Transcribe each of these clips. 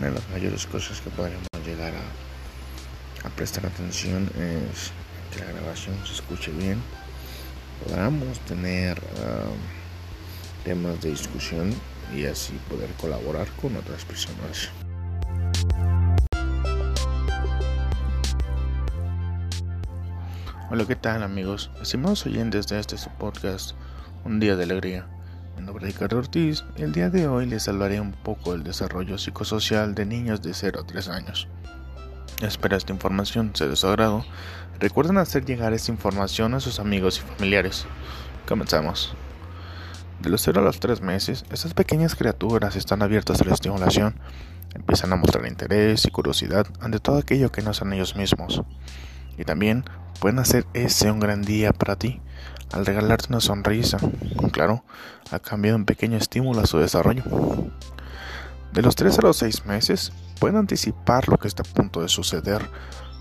una de las mayores cosas que podríamos llegar a, prestar atención es que la grabación se escuche bien, podamos tener temas de discusión y así poder colaborar con otras personas. Hola, ¿qué tal amigos? Estimados oyentes de este podcast, Un Día de Alegría. Mi nombre Ricardo Ortiz el día de hoy les hablaré un poco del desarrollo psicosocial de niños de 0 a 3 años. Espero esta información sea de su agrado. Recuerden hacer llegar esta información a sus amigos y familiares. Comenzamos. De los 0 a los 3 meses, estas pequeñas criaturas están abiertas a la estimulación. Empiezan a mostrar interés y curiosidad ante todo aquello que no son ellos mismos. Y también pueden hacer ese un gran día para ti al regalarte una sonrisa, claro, a cambio de un pequeño estímulo a su desarrollo. De los 3 a los 6 meses, pueden anticipar lo que está a punto de suceder.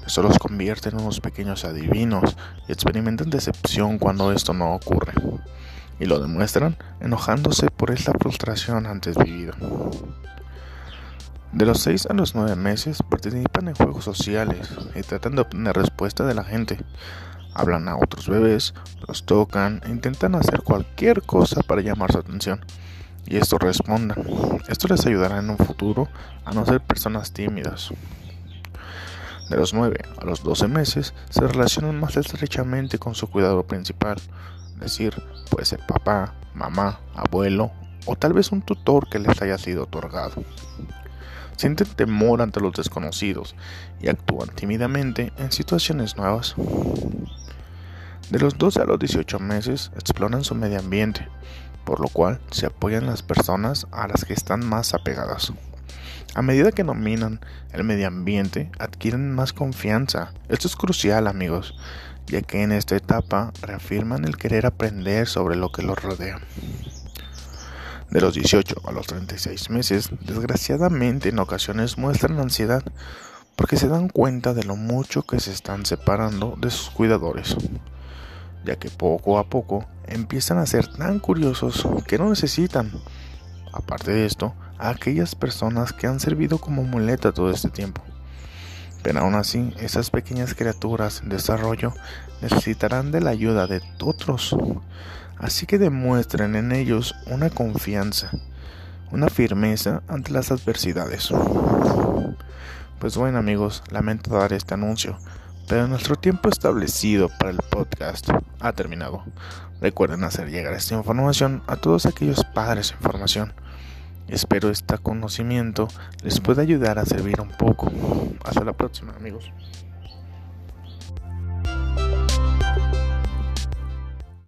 Eso los convierte en unos pequeños adivinos y experimentan decepción cuando esto no ocurre. Y lo demuestran enojándose por esta frustración antes vivida. De los 6 a los 9 meses participan en juegos sociales y tratan de obtener respuesta de la gente. Hablan a otros bebés, los tocan e intentan hacer cualquier cosa para llamar su atención. Y esto respondan. Esto les ayudará en un futuro a no ser personas tímidas. De los 9 a los 12 meses se relacionan más estrechamente con su cuidador principal, es decir, puede ser papá, mamá, abuelo o tal vez un tutor que les haya sido otorgado sienten temor ante los desconocidos y actúan tímidamente en situaciones nuevas. De los 12 a los 18 meses exploran su medio ambiente, por lo cual se apoyan las personas a las que están más apegadas. A medida que dominan el medio ambiente, adquieren más confianza. Esto es crucial, amigos, ya que en esta etapa reafirman el querer aprender sobre lo que los rodea. De los 18 a los 36 meses, desgraciadamente en ocasiones muestran ansiedad porque se dan cuenta de lo mucho que se están separando de sus cuidadores, ya que poco a poco empiezan a ser tan curiosos que no necesitan, aparte de esto, a aquellas personas que han servido como muleta todo este tiempo. Pero aún así, esas pequeñas criaturas en desarrollo necesitarán de la ayuda de otros Así que demuestren en ellos una confianza, una firmeza ante las adversidades. Pues bueno amigos, lamento dar este anuncio, pero nuestro tiempo establecido para el podcast ha terminado. Recuerden hacer llegar esta información a todos aquellos padres en formación. Espero este conocimiento les pueda ayudar a servir un poco. Hasta la próxima amigos.